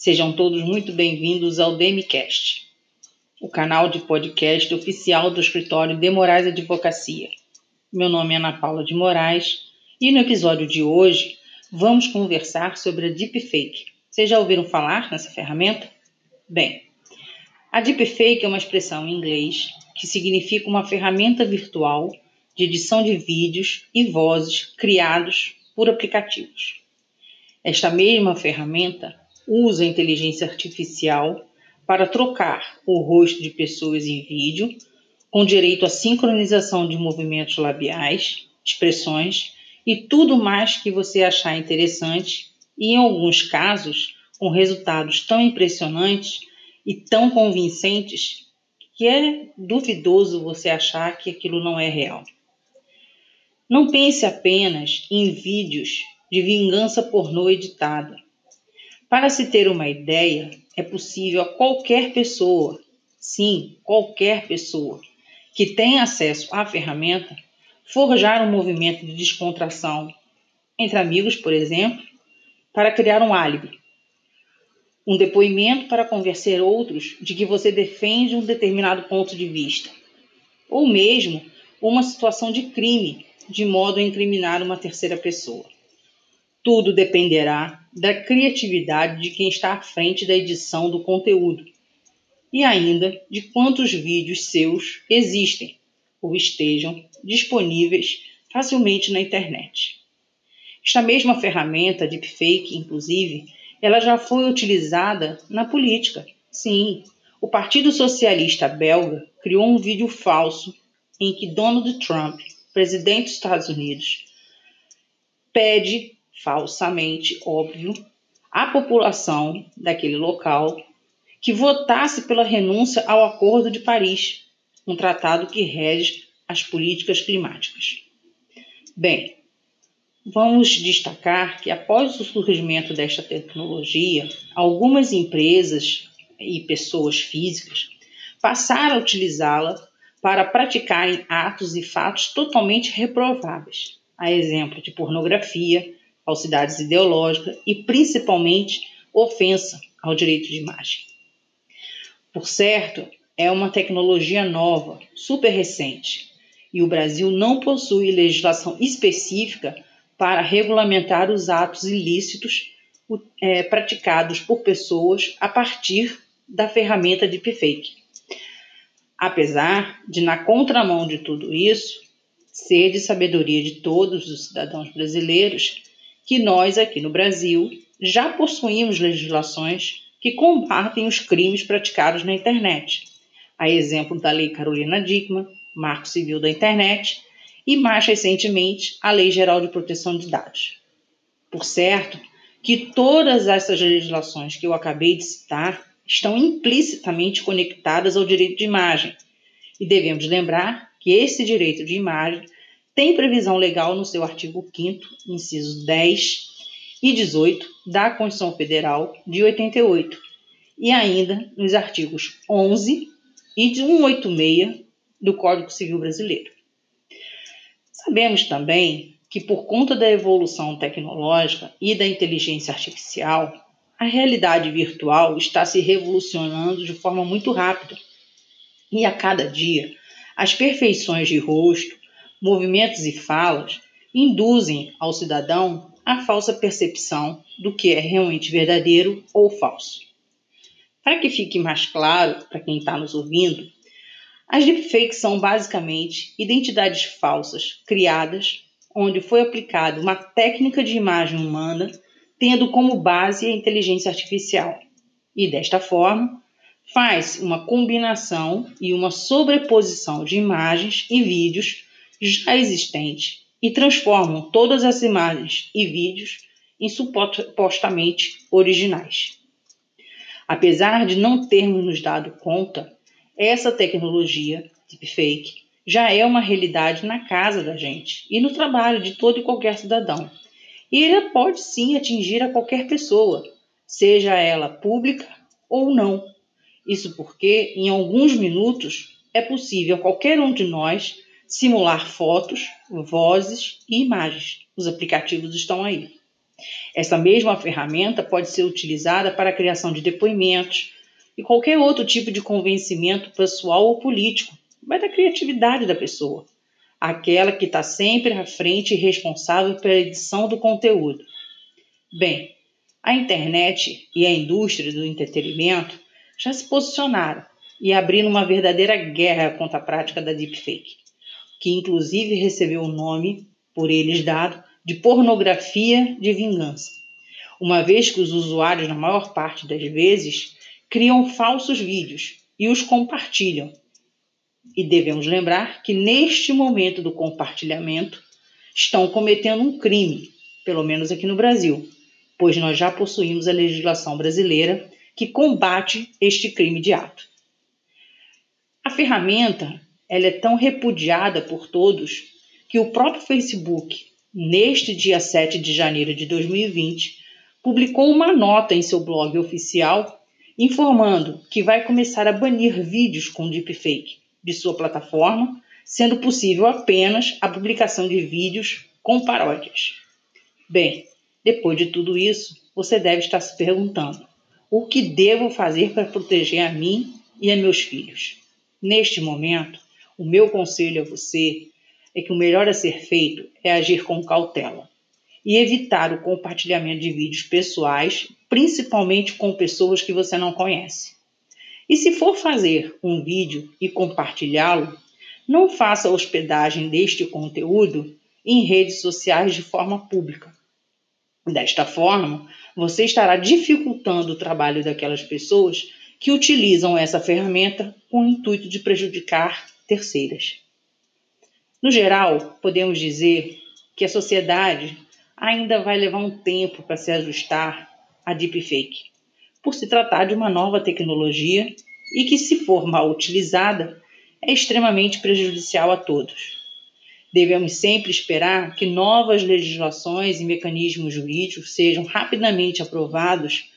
Sejam todos muito bem-vindos ao Demicast, o canal de podcast oficial do escritório de Moraes Advocacia. Meu nome é Ana Paula de Moraes e no episódio de hoje vamos conversar sobre a Deepfake. Vocês já ouviram falar nessa ferramenta? Bem, a Deepfake é uma expressão em inglês que significa uma ferramenta virtual de edição de vídeos e vozes criados por aplicativos. Esta mesma ferramenta usa inteligência artificial para trocar o rosto de pessoas em vídeo, com direito à sincronização de movimentos labiais, expressões e tudo mais que você achar interessante, e em alguns casos, com resultados tão impressionantes e tão convincentes que é duvidoso você achar que aquilo não é real. Não pense apenas em vídeos de vingança pornô editada. Para se ter uma ideia, é possível a qualquer pessoa, sim, qualquer pessoa, que tenha acesso à ferramenta, forjar um movimento de descontração entre amigos, por exemplo, para criar um álibi. Um depoimento para convencer outros de que você defende um determinado ponto de vista. Ou mesmo uma situação de crime de modo a incriminar uma terceira pessoa. Tudo dependerá da criatividade de quem está à frente da edição do conteúdo e ainda de quantos vídeos seus existem ou estejam disponíveis facilmente na internet. Esta mesma ferramenta deepfake, inclusive, ela já foi utilizada na política. Sim, o Partido Socialista Belga criou um vídeo falso em que Donald Trump presidente dos Estados Unidos, pede falsamente, óbvio, à população daquele local que votasse pela renúncia ao Acordo de Paris, um tratado que rege as políticas climáticas. Bem, vamos destacar que após o surgimento desta tecnologia, algumas empresas e pessoas físicas passaram a utilizá-la para praticarem atos e fatos totalmente reprováveis, a exemplo de pornografia, falsidades ideológicas e principalmente ofensa ao direito de imagem. Por certo, é uma tecnologia nova, super recente, e o Brasil não possui legislação específica para regulamentar os atos ilícitos é, praticados por pessoas a partir da ferramenta de deepfake. Apesar de, na contramão de tudo isso, ser de sabedoria de todos os cidadãos brasileiros que nós, aqui no Brasil, já possuímos legislações que combatem os crimes praticados na internet, a exemplo da Lei Carolina Dickmann, Marco Civil da Internet, e mais recentemente a Lei Geral de Proteção de Dados. Por certo, que todas essas legislações que eu acabei de citar estão implicitamente conectadas ao direito de imagem. E devemos lembrar que esse direito de imagem tem previsão legal no seu artigo 5, incisos 10 e 18 da Constituição Federal de 88, e ainda nos artigos 11 e de 186 do Código Civil Brasileiro. Sabemos também que, por conta da evolução tecnológica e da inteligência artificial, a realidade virtual está se revolucionando de forma muito rápida. E a cada dia, as perfeições de rosto, movimentos e falas induzem ao cidadão a falsa percepção do que é realmente verdadeiro ou falso. Para que fique mais claro para quem está nos ouvindo, as deepfakes são basicamente identidades falsas criadas onde foi aplicada uma técnica de imagem humana tendo como base a inteligência artificial. E desta forma, faz uma combinação e uma sobreposição de imagens e vídeos já existentes e transformam todas as imagens e vídeos em supostamente originais. Apesar de não termos nos dado conta, essa tecnologia deepfake já é uma realidade na casa da gente e no trabalho de todo e qualquer cidadão. E ele pode sim atingir a qualquer pessoa, seja ela pública ou não. Isso porque, em alguns minutos, é possível a qualquer um de nós simular fotos, vozes e imagens. Os aplicativos estão aí. Essa mesma ferramenta pode ser utilizada para a criação de depoimentos e qualquer outro tipo de convencimento pessoal ou político. Vai da criatividade da pessoa, aquela que está sempre à frente e responsável pela edição do conteúdo. Bem, a internet e a indústria do entretenimento já se posicionaram e abriram uma verdadeira guerra contra a prática da deepfake, que inclusive recebeu o nome, por eles dado, de pornografia de vingança, uma vez que os usuários, na maior parte das vezes, criam falsos vídeos e os compartilham. E devemos lembrar que neste momento do compartilhamento estão cometendo um crime, pelo menos aqui no Brasil, pois nós já possuímos a legislação brasileira que combate este crime de ato. A ferramenta ela é tão repudiada por todos que o próprio Facebook, neste dia 7 de janeiro de 2020, publicou uma nota em seu blog oficial informando que vai começar a banir vídeos com deepfake de sua plataforma, sendo possível apenas a publicação de vídeos com paródias. Bem, depois de tudo isso, você deve estar se perguntando: o que devo fazer para proteger a mim e a meus filhos? Neste momento, o meu conselho a você é que o melhor a ser feito é agir com cautela e evitar o compartilhamento de vídeos pessoais, principalmente com pessoas que você não conhece. E se for fazer um vídeo e compartilhá-lo, não faça a hospedagem deste conteúdo em redes sociais de forma pública Desta forma, você estará dificultando o trabalho daquelas pessoas que utilizam essa ferramenta com o intuito de prejudicar terceiras. No geral, podemos dizer que a sociedade ainda vai levar um tempo para se ajustar a deepfake, por se tratar de uma nova tecnologia e que, se for mal utilizada, é extremamente prejudicial a todos. Devemos sempre esperar que novas legislações e mecanismos jurídicos sejam rapidamente aprovados,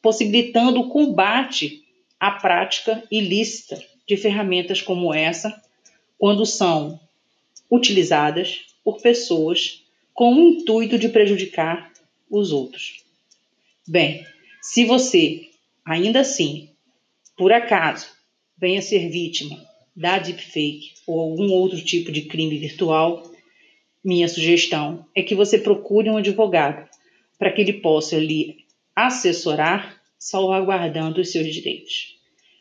possibilitando o combate à prática ilícita de ferramentas como essa, quando são utilizadas por pessoas com o intuito de prejudicar os outros. Bem, se você, ainda assim, por acaso, venha ser vítima da deepfake ou algum outro tipo de crime virtual, minha sugestão é que você procure um advogado para que ele possa lhe assessorar, salvaguardando os seus direitos.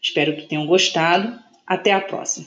Espero que tenham gostado. Até a próxima!